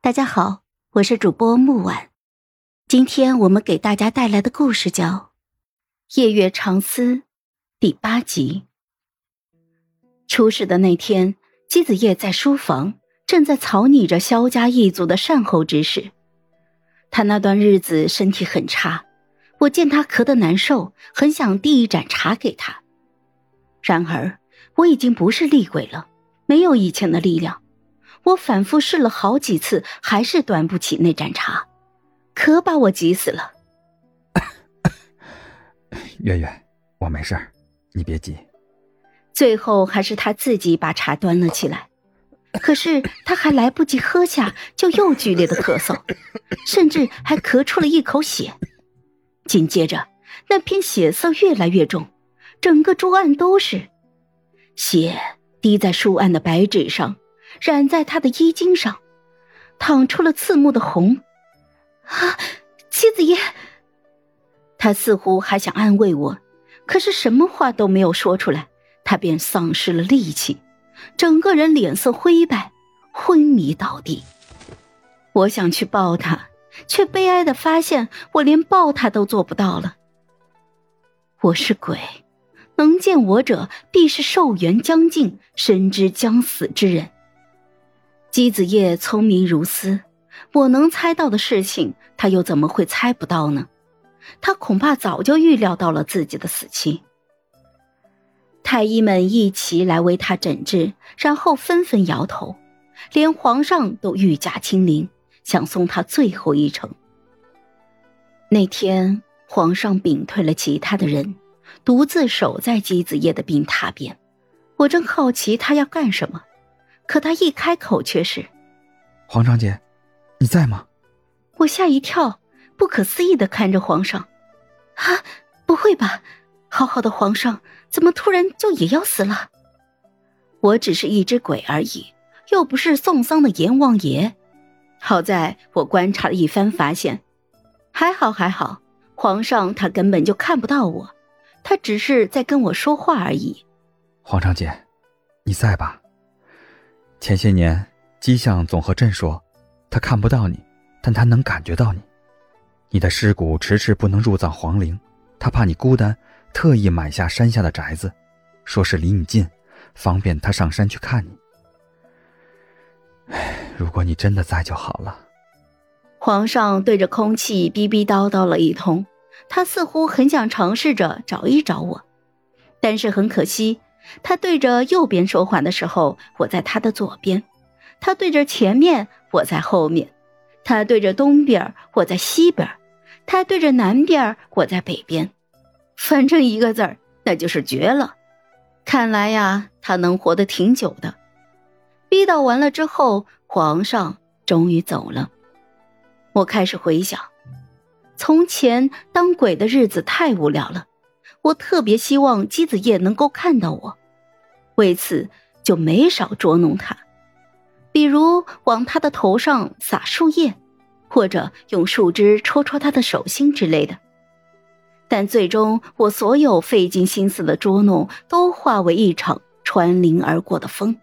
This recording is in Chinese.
大家好，我是主播木婉，今天我们给大家带来的故事叫《夜月长思》第八集。出事的那天，姬子夜在书房正在草拟着萧家一族的善后之事。他那段日子身体很差，我见他咳得难受，很想递一盏茶给他。然而我已经不是厉鬼了，没有以前的力量。我反复试了好几次，还是端不起那盏茶，可把我急死了。月月，我没事儿，你别急。最后还是他自己把茶端了起来，可是他还来不及喝下，就又剧烈的咳嗽，甚至还咳出了一口血。紧接着，那片血色越来越重，整个桌案都是血滴在书案的白纸上。染在他的衣襟上，淌出了刺目的红。啊，妻子爷！他似乎还想安慰我，可是什么话都没有说出来，他便丧失了力气，整个人脸色灰白，昏迷倒地。我想去抱他，却悲哀的发现我连抱他都做不到了。我是鬼，能见我者必是寿元将尽、深知将死之人。姬子夜聪明如斯，我能猜到的事情，他又怎么会猜不到呢？他恐怕早就预料到了自己的死期。太医们一齐来为他诊治，然后纷纷摇头，连皇上都御驾亲临，想送他最后一程。那天，皇上屏退了其他的人，独自守在姬子夜的病榻边。我正好奇他要干什么。可他一开口却是：“皇上姐，你在吗？”我吓一跳，不可思议的看着皇上：“啊，不会吧？好好的皇上，怎么突然就也要死了？我只是一只鬼而已，又不是送丧的阎王爷。好在我观察了一番，发现还好还好，皇上他根本就看不到我，他只是在跟我说话而已。皇上姐，你在吧？”前些年，姬相总和朕说，他看不到你，但他能感觉到你。你的尸骨迟迟不能入葬皇陵，他怕你孤单，特意买下山下的宅子，说是离你近，方便他上山去看你。唉，如果你真的在就好了。皇上对着空气逼逼叨叨了一通，他似乎很想尝试着找一找我，但是很可惜。他对着右边说话的时候，我在他的左边；他对着前面，我在后面；他对着东边，我在西边；他对着南边，我在北边。反正一个字儿，那就是绝了。看来呀，他能活得挺久的。逼叨完了之后，皇上终于走了。我开始回想，从前当鬼的日子太无聊了。我特别希望姬子夜能够看到我，为此就没少捉弄他，比如往他的头上撒树叶，或者用树枝戳戳他的手心之类的。但最终，我所有费尽心思的捉弄都化为一场穿林而过的风。